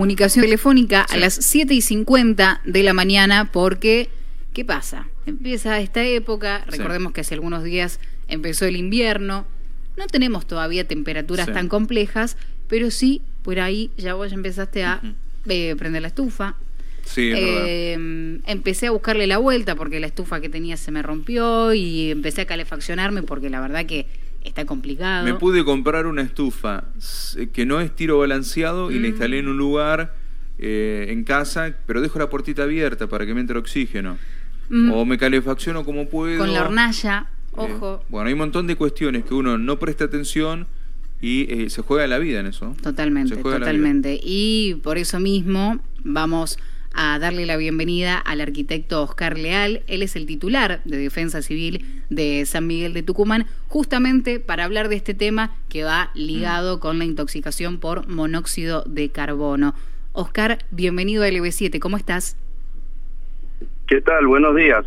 comunicación telefónica a las 7 y 50 de la mañana porque, ¿qué pasa? Empieza esta época, recordemos que hace algunos días empezó el invierno, no tenemos todavía temperaturas tan complejas, pero sí, por ahí ya vos empezaste a eh, prender la estufa. Sí, eh, empecé a buscarle la vuelta porque la estufa que tenía se me rompió y empecé a calefaccionarme porque la verdad que está complicado. Me pude comprar una estufa que no es tiro balanceado y la mm. instalé en un lugar eh, en casa, pero dejo la puertita abierta para que me entre oxígeno. Mm. O me calefacciono como puedo. Con la hornalla, eh, ojo. bueno, hay un montón de cuestiones que uno no presta atención y eh, se juega la vida en eso. Totalmente, totalmente. Y por eso mismo vamos a darle la bienvenida al arquitecto Oscar Leal. Él es el titular de Defensa Civil de San Miguel de Tucumán, justamente para hablar de este tema que va ligado con la intoxicación por monóxido de carbono. Oscar, bienvenido a LB7, ¿cómo estás? ¿Qué tal? Buenos días.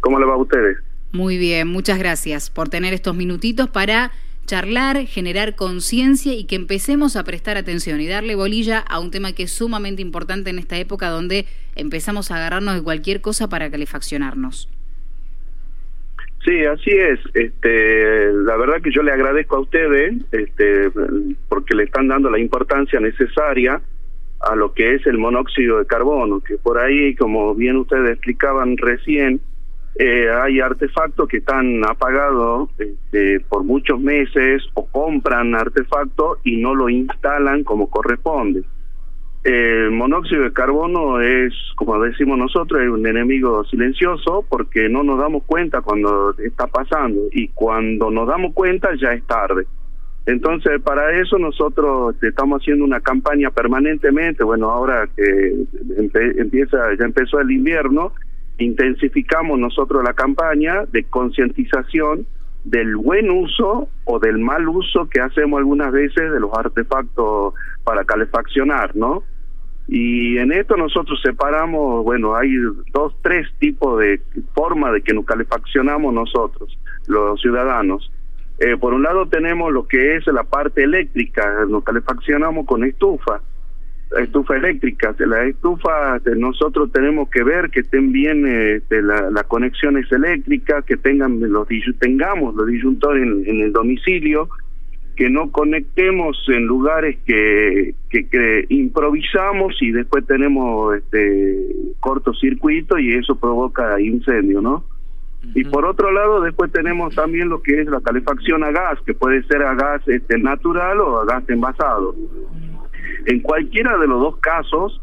¿Cómo le va a ustedes? Muy bien, muchas gracias por tener estos minutitos para charlar, generar conciencia y que empecemos a prestar atención y darle bolilla a un tema que es sumamente importante en esta época donde empezamos a agarrarnos de cualquier cosa para calefaccionarnos. Sí, así es. Este, la verdad que yo le agradezco a ustedes este, porque le están dando la importancia necesaria a lo que es el monóxido de carbono, que por ahí, como bien ustedes explicaban recién, eh, hay artefactos que están apagados este, por muchos meses o compran artefactos y no lo instalan como corresponde. El monóxido de carbono es, como decimos nosotros, es un enemigo silencioso porque no nos damos cuenta cuando está pasando y cuando nos damos cuenta ya es tarde. Entonces, para eso nosotros estamos haciendo una campaña permanentemente, bueno, ahora que empieza, ya empezó el invierno, intensificamos nosotros la campaña de concientización del buen uso o del mal uso que hacemos algunas veces de los artefactos para calefaccionar, ¿no? Y en esto nosotros separamos, bueno, hay dos, tres tipos de forma de que nos calefaccionamos nosotros, los ciudadanos. Eh, por un lado tenemos lo que es la parte eléctrica, nos calefaccionamos con estufa estufa eléctrica. La estufa nosotros tenemos que ver que estén bien este, las conexiones eléctricas, que tengan los tengamos los disyuntores en, el domicilio, que no conectemos en lugares que, que, improvisamos y después tenemos este cortocircuito y eso provoca incendio, ¿no? Y por otro lado, después tenemos también lo que es la calefacción a gas, que puede ser a gas este, natural o a gas envasado. En cualquiera de los dos casos,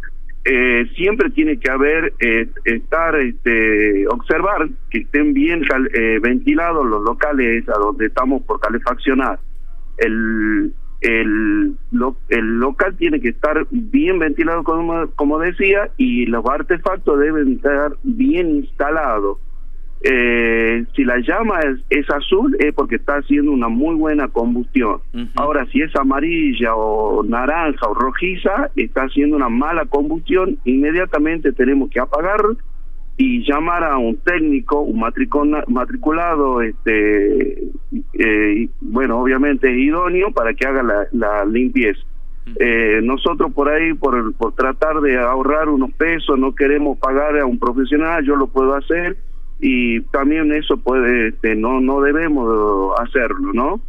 eh, siempre tiene que haber, eh, estar, este, observar que estén bien eh, ventilados los locales a donde estamos por calefaccionar. El, el, el local tiene que estar bien ventilado, como, como decía, y los artefactos deben estar bien instalados eh, si la llama es, azul es porque está haciendo una muy buena combustión. Ahora, si es amarilla o naranja o rojiza, está haciendo una mala combustión, inmediatamente tenemos que apagar y llamar a un técnico, un matriculado, este, eh, bueno, obviamente idóneo para que haga la, la limpieza. Eh, nosotros por ahí, por, por tratar de ahorrar unos pesos, no queremos pagar a un profesional, yo lo puedo hacer y también eso puede este, no no debemos hacerlo no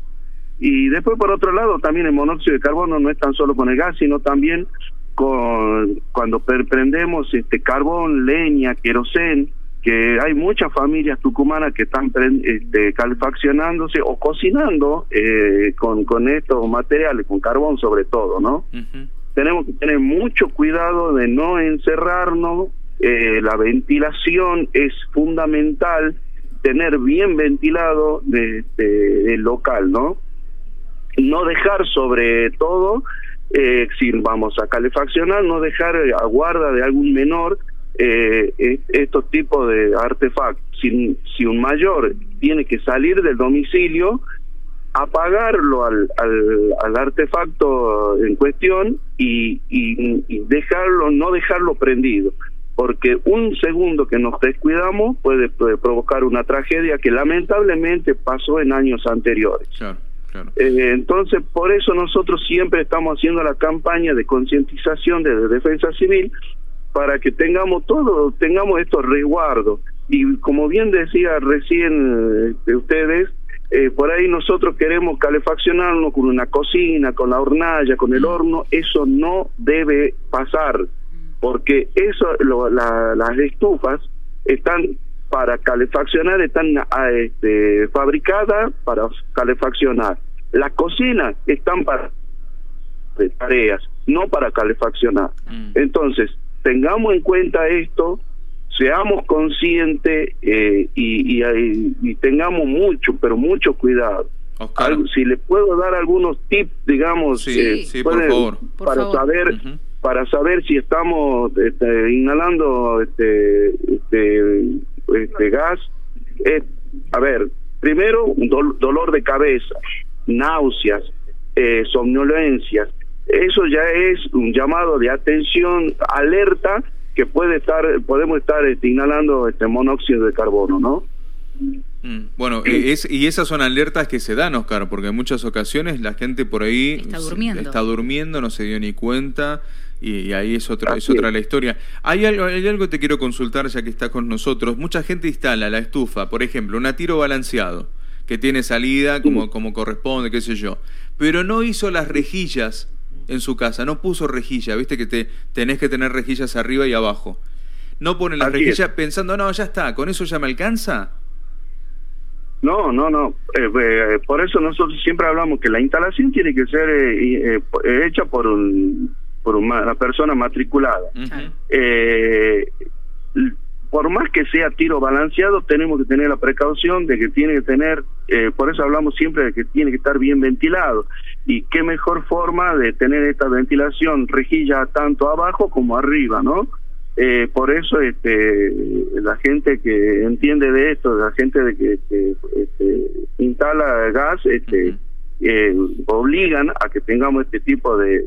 y después por otro lado también el monóxido de carbono no es tan solo con el gas sino también con cuando prendemos este carbón leña querosén que hay muchas familias tucumanas que están este, calefaccionándose o cocinando eh, con con estos materiales con carbón sobre todo no tenemos que tener mucho cuidado de no encerrarnos eh, la ventilación es fundamental, tener bien ventilado de, el local, ¿no? No dejar sobre todo, eh, si vamos a calefaccionar, no dejar a guarda de algún menor eh, estos tipos de artefactos. Si, si un mayor tiene que salir del domicilio, apagarlo al, al, artefacto en cuestión y, y, dejarlo, no dejarlo prendido porque un segundo que nos descuidamos puede, provocar una tragedia que lamentablemente pasó en años anteriores. Eh, entonces, por eso nosotros siempre estamos haciendo la campaña de concientización de, defensa civil para que tengamos todo, tengamos estos resguardos. Y como bien decía recién de ustedes, eh, por ahí nosotros queremos calefaccionarnos con una cocina, con la hornalla, con el horno, eso no debe pasar, porque eso, las estufas están para calefaccionar, están ah, este, fabricadas para calefaccionar. Las cocinas están para tareas, no para calefaccionar. Mm. Entonces, tengamos en cuenta esto seamos conscientes eh, y, y, tengamos mucho, pero mucho cuidado. si le puedo dar algunos tips, digamos, eh, por favor. para saber para saber si estamos este, inhalando este, este, este gas. a ver, primero, dolor de cabeza, náuseas, eh, somnolencias. Eso ya es un llamado de atención, alerta que puede estar, podemos estar este, inhalando este monóxido de carbono, ¿no? Mm, bueno, eh, es, y esas son alertas que se dan, Oscar, porque en muchas ocasiones la gente por ahí está durmiendo, está durmiendo no se dio ni cuenta, y, ahí es otra, es otra la historia. Hay algo, hay algo que te quiero consultar ya que está con nosotros. Mucha gente instala la estufa, por ejemplo, un tiro balanceado, que tiene salida como, como corresponde, qué sé yo, pero no hizo las rejillas en su casa, no puso rejilla, viste que te tenés que tener rejillas arriba y abajo. No pone la rejilla pensando, no, ya está, con eso ya me alcanza. No, no, no. Eh, eh, por eso nosotros siempre hablamos que la instalación tiene que ser eh, hecha por un, por una persona matriculada por más que sea tiro balanceado, tenemos que tener la precaución de que tiene que tener, eh, por eso hablamos siempre de que tiene que estar bien ventilado. Y qué mejor forma de tener esta ventilación rejilla tanto abajo como arriba, ¿no? Eh, por eso este, la gente que entiende de esto, la gente de que, este, instala gas, este, eh, obligan a que tengamos este tipo de,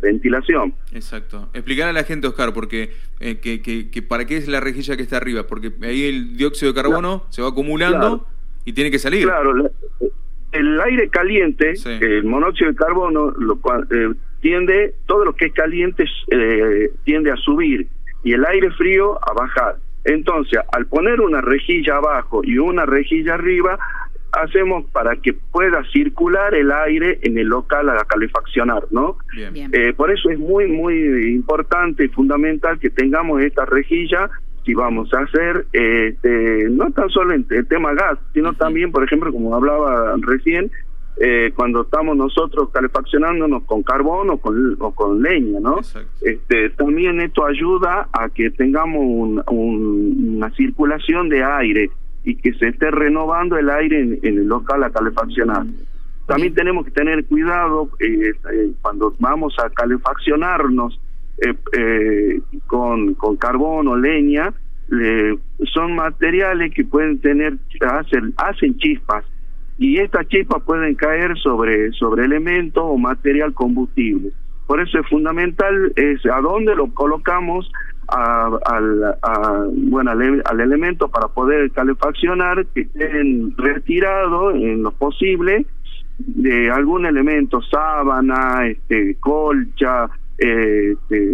ventilación. Exacto. Explicar a la gente, Oscar, porque eh, que, que, para qué es la rejilla que está arriba, porque ahí el dióxido de carbono se va acumulando y tiene que salir. Claro, el aire caliente, el monóxido de carbono, lo, eh, tiende, todo lo que es caliente eh, tiende a subir y el aire frío a bajar. Entonces, al poner una rejilla abajo y una rejilla arriba, hacemos para que pueda circular el aire en el local a calefaccionar, ¿no? Eh, por eso es muy, muy importante y fundamental que tengamos esta rejilla si vamos a hacer, este, no tan solo en el tema gas, sino también, por ejemplo, como hablaba recién, eh, cuando estamos nosotros calefaccionándonos con carbón o con, o con leña, ¿no? Este, también esto ayuda a que tengamos una circulación de aire y que se esté renovando el aire en, el local a calefaccionar. También tenemos que tener cuidado eh, eh, cuando vamos a calefaccionarnos eh, con, con carbón o leña, son materiales que pueden tener, hacen, hacen chispas y estas chispas pueden caer sobre, sobre elementos o material combustible. Por eso es fundamental es a dónde lo colocamos al, bueno, al, elemento para poder calefaccionar que estén retirados en lo posible de algún elemento, sábana, este, colcha, este,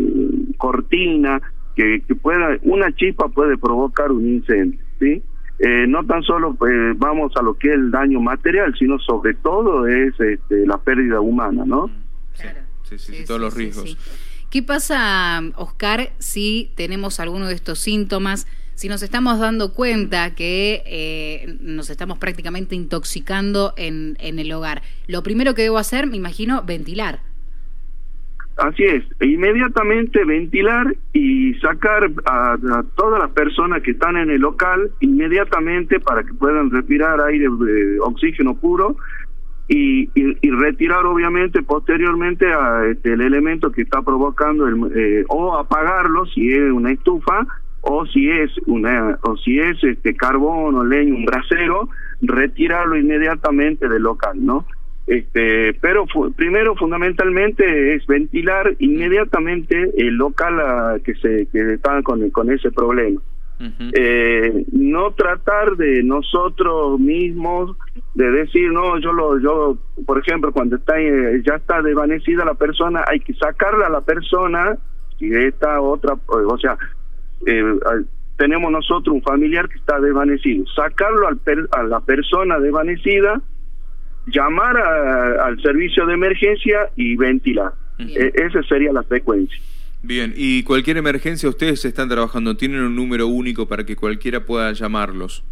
cortina, que, que pueda, una chispa puede provocar un incendio, ¿sí? Eh, no tan solo pues, vamos a lo que es el daño material, sino sobre todo es este, la pérdida humana, ¿no? Sí, sí, sí, todos los riesgos. ¿Qué pasa, Oscar, si tenemos alguno de estos síntomas? Si nos estamos dando cuenta que eh, nos estamos prácticamente intoxicando en, en el hogar, lo primero que debo hacer, me imagino, ventilar. Así es, inmediatamente ventilar y sacar a, todas las personas que están en el local inmediatamente para que puedan respirar aire, de oxígeno puro y, y, retirar obviamente posteriormente a, este, el elemento que está provocando el, eh, o apagarlo si es una estufa o si es una o si es este carbón o leña un brasero retirarlo inmediatamente del local no este pero primero fundamentalmente es ventilar inmediatamente el local que se que está con con ese problema eh, no tratar de nosotros mismos de decir no yo lo yo por ejemplo cuando está eh, ya está desvanecida la persona hay que sacarla a la persona y esta otra o sea eh, tenemos nosotros un familiar que está desvanecido. Sacarlo al a la persona desvanecida llamar al servicio de emergencia y ventilar. E, esa sería la frecuencia Bien, y cualquier emergencia ustedes están trabajando, ¿tienen un número único para que cualquiera pueda llamarlos?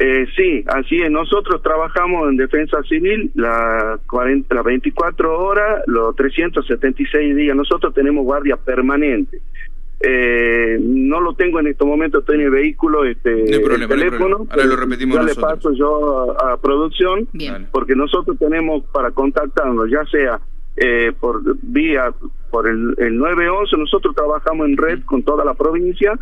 Eh, sí, así es. Nosotros trabajamos en defensa civil las 40, las 24 horas, los 376 días. Nosotros tenemos guardia permanente. Eh, no lo tengo en estos momentos, estoy en el vehículo, este, el teléfono. Ahora lo repetimos ya le paso yo a, producción, porque nosotros tenemos para contactarnos, ya sea eh, por vía por el, el 911, nosotros trabajamos en red con toda la provincia,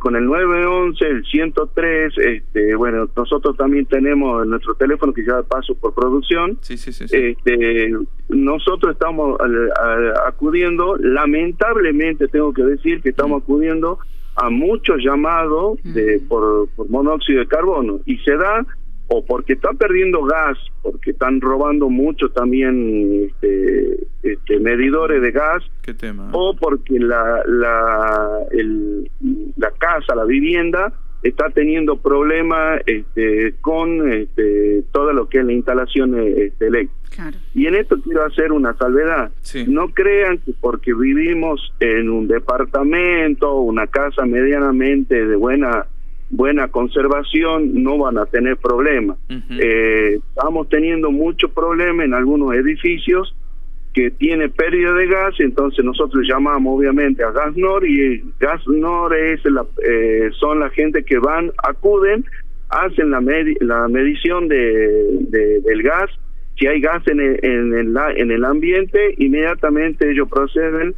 con el 911, el 103, este, bueno, nosotros también tenemos nuestro teléfono que ya paso por producción. Sí, sí, sí, Este, nosotros estamos acudiendo, lamentablemente tengo que decir que estamos acudiendo a muchos llamados de, por, por monóxido de carbono y se da o porque está perdiendo gas, porque están robando mucho también este, este medidores de gas, o porque la, la, el, la casa, la vivienda, está teniendo problemas este, con este, todo lo que es la instalación este, eléctrica. Y en esto quiero hacer una salvedad. No crean que porque vivimos en un departamento, una casa medianamente de buena buena conservación no van a tener problemas. eh, estamos teniendo muchos problemas en algunos edificios que tiene pérdida de gas, entonces nosotros llamamos obviamente a GasNor y GasNor es la, eh, son la gente que van, acuden, hacen la, la medición de, del gas, si hay gas en el, en, el, en el ambiente, inmediatamente ellos proceden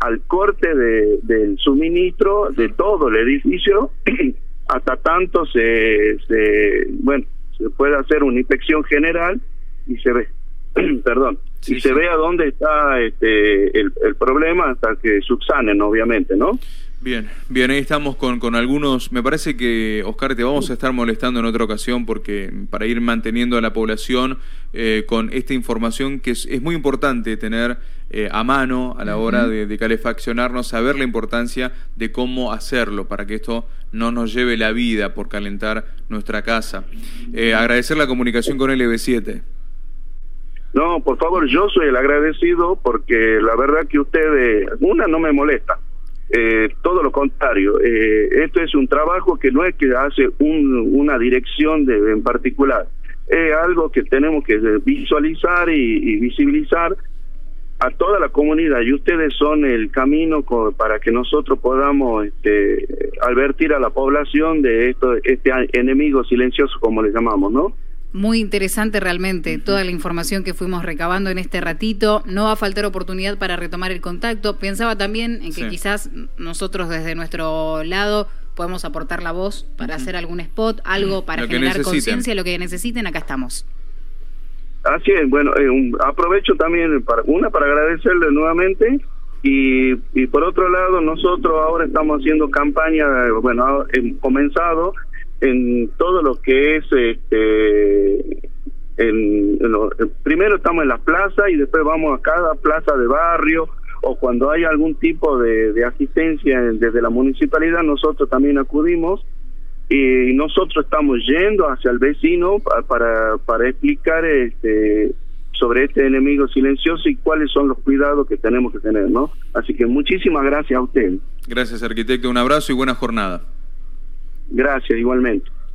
al corte de, del suministro de todo el edificio hasta tanto se, se bueno se puede hacer una inspección general y se ve perdón y se ve a dónde está este el, el problema hasta que subsanen obviamente no Bien, bien, ahí estamos con, con algunos. Me parece que, Oscar, te vamos a estar molestando en otra ocasión porque para ir manteniendo a la población eh, con esta información que es, es muy importante tener eh, a mano a la hora de, calefaccionarnos, saber la importancia de cómo hacerlo para que esto no nos lleve la vida por calentar nuestra casa. Eh, agradecer la comunicación con LB7. No, por favor, yo soy el agradecido porque la verdad que ustedes, una no me molesta eh, todo lo contrario, eh, esto es un trabajo que no es que hace una dirección de, en particular, es algo que tenemos que visualizar y, visibilizar a toda la comunidad y ustedes son el camino para que nosotros podamos este, advertir a la población de esto, este enemigo silencioso como le llamamos, ¿no? Muy interesante realmente toda la información que fuimos recabando en este ratito. No va a faltar oportunidad para retomar el contacto. Pensaba también en que quizás nosotros desde nuestro lado podemos aportar la voz para hacer algún spot, algo para generar conciencia, lo que necesiten, acá estamos. Así es, bueno, eh, aprovecho también para una para agradecerle nuevamente y, y por otro lado nosotros ahora estamos haciendo campaña, bueno, hemos comenzado en todo lo que es este en, primero estamos en las plazas y después vamos a cada plaza de barrio o cuando hay algún tipo de, asistencia desde la municipalidad nosotros también acudimos y nosotros estamos yendo hacia el vecino para para explicar este sobre este enemigo silencioso y cuáles son los cuidados que tenemos que tener, ¿no? Así que muchísimas gracias a usted. Gracias, arquitecto. Un abrazo y buena jornada. Gracias, igualmente.